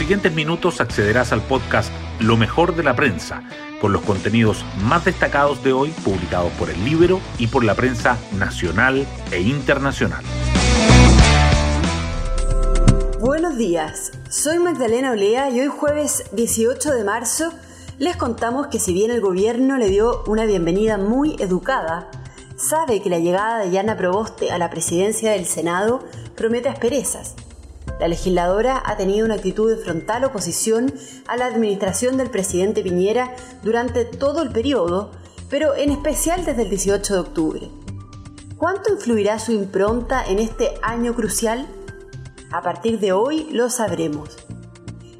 siguientes minutos accederás al podcast Lo mejor de la prensa, con los contenidos más destacados de hoy publicados por el Libro y por la prensa nacional e internacional. Buenos días, soy Magdalena Olea y hoy jueves 18 de marzo les contamos que si bien el gobierno le dio una bienvenida muy educada, sabe que la llegada de Yana Proboste a la presidencia del Senado promete asperezas. La legisladora ha tenido una actitud de frontal oposición a la administración del presidente Piñera durante todo el periodo, pero en especial desde el 18 de octubre. ¿Cuánto influirá su impronta en este año crucial? A partir de hoy lo sabremos.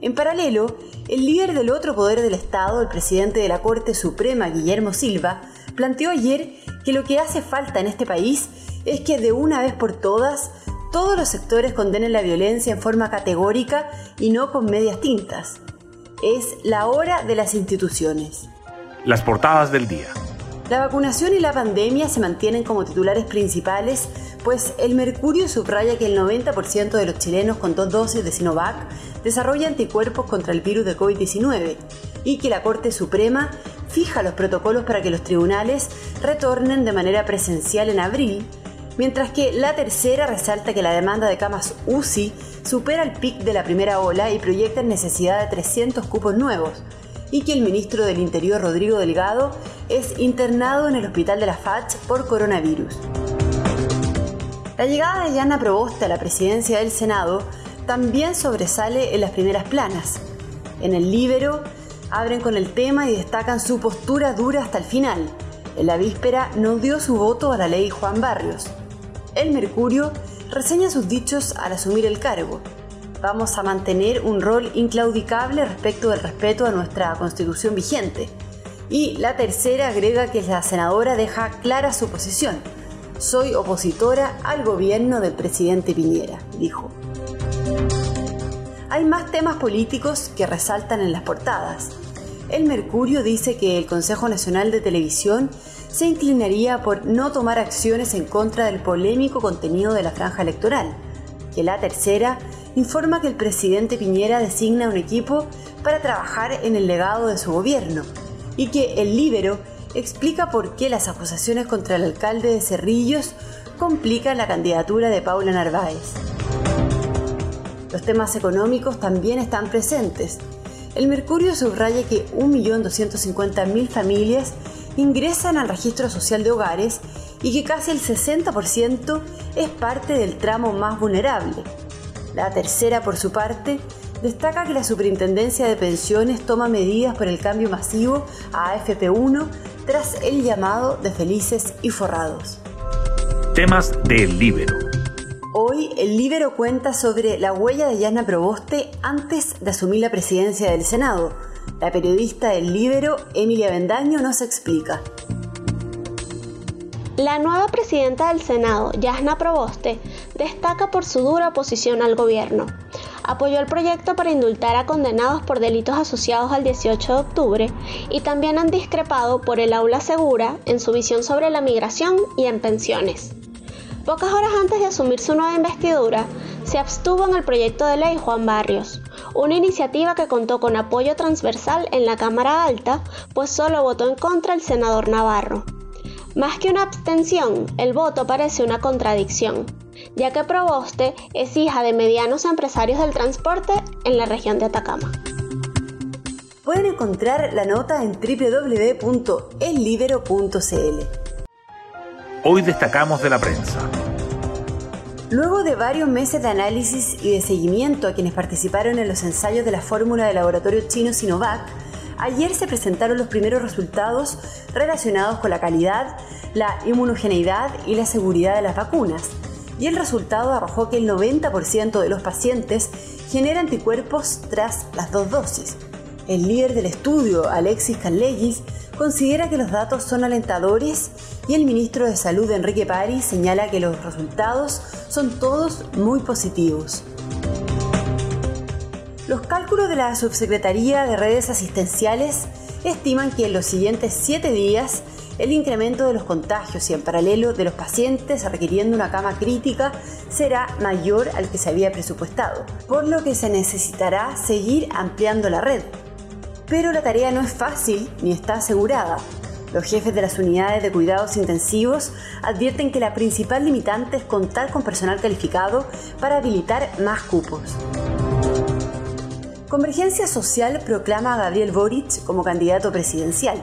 En paralelo, el líder del otro poder del Estado, el presidente de la Corte Suprema, Guillermo Silva, planteó ayer que lo que hace falta en este país es que de una vez por todas todos los sectores condenen la violencia en forma categórica y no con medias tintas. Es la hora de las instituciones. Las portadas del día. La vacunación y la pandemia se mantienen como titulares principales, pues el Mercurio subraya que el 90% de los chilenos con dos dosis de Sinovac desarrolla anticuerpos contra el virus de COVID-19 y que la Corte Suprema fija los protocolos para que los tribunales retornen de manera presencial en abril, mientras que la tercera resalta que la demanda de camas UCI supera el pic de la primera ola y proyecta necesidad de 300 cupos nuevos, y que el ministro del Interior Rodrigo Delgado es internado en el hospital de la FACH por coronavirus. La llegada de Yana Proboste a la presidencia del Senado también sobresale en las primeras planas. En el Libero abren con el tema y destacan su postura dura hasta el final. En la víspera no dio su voto a la ley Juan Barrios. El Mercurio reseña sus dichos al asumir el cargo vamos a mantener un rol inclaudicable respecto del respeto a nuestra constitución vigente. Y la tercera agrega que la senadora deja clara su posición. Soy opositora al gobierno del presidente Piñera, dijo. Hay más temas políticos que resaltan en las portadas. El Mercurio dice que el Consejo Nacional de Televisión se inclinaría por no tomar acciones en contra del polémico contenido de la franja electoral, que la tercera informa que el presidente Piñera designa un equipo para trabajar en el legado de su gobierno y que el Libero explica por qué las acusaciones contra el alcalde de Cerrillos complican la candidatura de Paula Narváez. Los temas económicos también están presentes. El Mercurio subraya que 1.250.000 familias ingresan al registro social de hogares y que casi el 60% es parte del tramo más vulnerable. La tercera, por su parte, destaca que la Superintendencia de Pensiones toma medidas por el cambio masivo a AFP1 tras el llamado de felices y forrados. Temas del Libero. Hoy el Libero cuenta sobre la huella de Yana Proboste antes de asumir la presidencia del Senado. La periodista del Libero, Emilia Bendaño, nos explica. La nueva presidenta del Senado, Yasna Proboste, destaca por su dura oposición al gobierno. Apoyó el proyecto para indultar a condenados por delitos asociados al 18 de octubre y también han discrepado por el aula segura en su visión sobre la migración y en pensiones. Pocas horas antes de asumir su nueva investidura, se abstuvo en el proyecto de ley Juan Barrios, una iniciativa que contó con apoyo transversal en la Cámara Alta, pues solo votó en contra el senador Navarro. Más que una abstención, el voto parece una contradicción, ya que Proboste es hija de medianos empresarios del transporte en la región de Atacama. Pueden encontrar la nota en www.ellibero.cl. Hoy destacamos de la prensa. Luego de varios meses de análisis y de seguimiento a quienes participaron en los ensayos de la fórmula del laboratorio chino Sinovac, ayer se presentaron los primeros resultados relacionados con la calidad, la inmunogeneidad y la seguridad de las vacunas. Y el resultado arrojó que el 90% de los pacientes genera anticuerpos tras las dos dosis. El líder del estudio, Alexis Canlegis, considera que los datos son alentadores y el ministro de Salud, Enrique Pari, señala que los resultados son todos muy positivos. Los cálculos de la Subsecretaría de Redes Asistenciales estiman que en los siguientes siete días el incremento de los contagios y en paralelo de los pacientes requiriendo una cama crítica será mayor al que se había presupuestado, por lo que se necesitará seguir ampliando la red. Pero la tarea no es fácil ni está asegurada. Los jefes de las unidades de cuidados intensivos advierten que la principal limitante es contar con personal calificado para habilitar más cupos. Convergencia Social proclama a Gabriel Boric como candidato presidencial.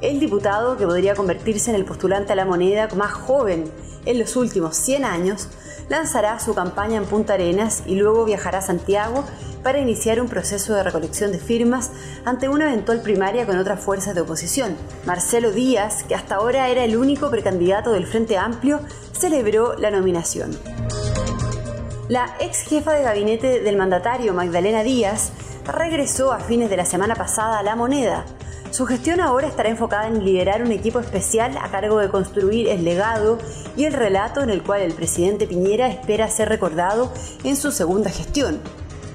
El diputado, que podría convertirse en el postulante a la moneda más joven en los últimos 100 años, lanzará su campaña en Punta Arenas y luego viajará a Santiago para iniciar un proceso de recolección de firmas ante una eventual primaria con otras fuerzas de oposición. Marcelo Díaz, que hasta ahora era el único precandidato del Frente Amplio, celebró la nominación. La ex jefa de gabinete del mandatario, Magdalena Díaz, regresó a fines de la semana pasada a La Moneda. Su gestión ahora estará enfocada en liderar un equipo especial a cargo de construir el legado y el relato en el cual el presidente Piñera espera ser recordado en su segunda gestión.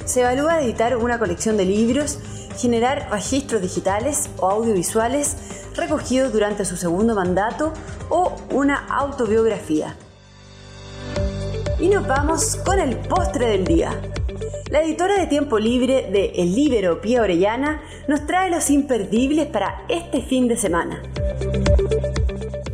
Se evalúa editar una colección de libros, generar registros digitales o audiovisuales recogidos durante su segundo mandato o una autobiografía. Y nos vamos con el postre del día. La editora de tiempo libre de El Libero, Pía Orellana, nos trae los imperdibles para este fin de semana.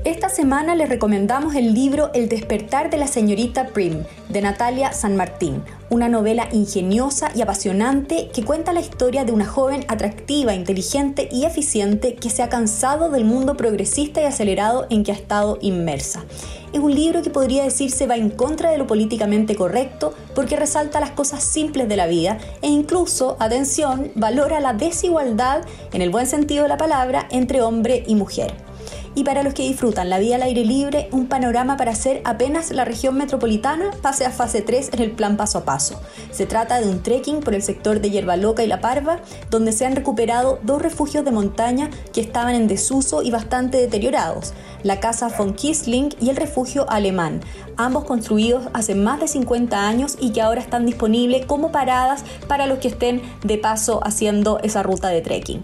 Esta semana les recomendamos el libro El despertar de la señorita Prim, de Natalia San Martín, una novela ingeniosa y apasionante que cuenta la historia de una joven atractiva, inteligente y eficiente que se ha cansado del mundo progresista y acelerado en que ha estado inmersa. Es un libro que podría decirse va en contra de lo políticamente correcto porque resalta las cosas simples de la vida e incluso, atención, valora la desigualdad, en el buen sentido de la palabra, entre hombre y mujer y para los que disfrutan la vida al aire libre, un panorama para hacer apenas la región metropolitana pase a fase 3 en el plan paso a paso. Se trata de un trekking por el sector de Hierba Loca y La Parva, donde se han recuperado dos refugios de montaña que estaban en desuso y bastante deteriorados, la casa von Kisling y el refugio alemán, ambos construidos hace más de 50 años y que ahora están disponibles como paradas para los que estén de paso haciendo esa ruta de trekking.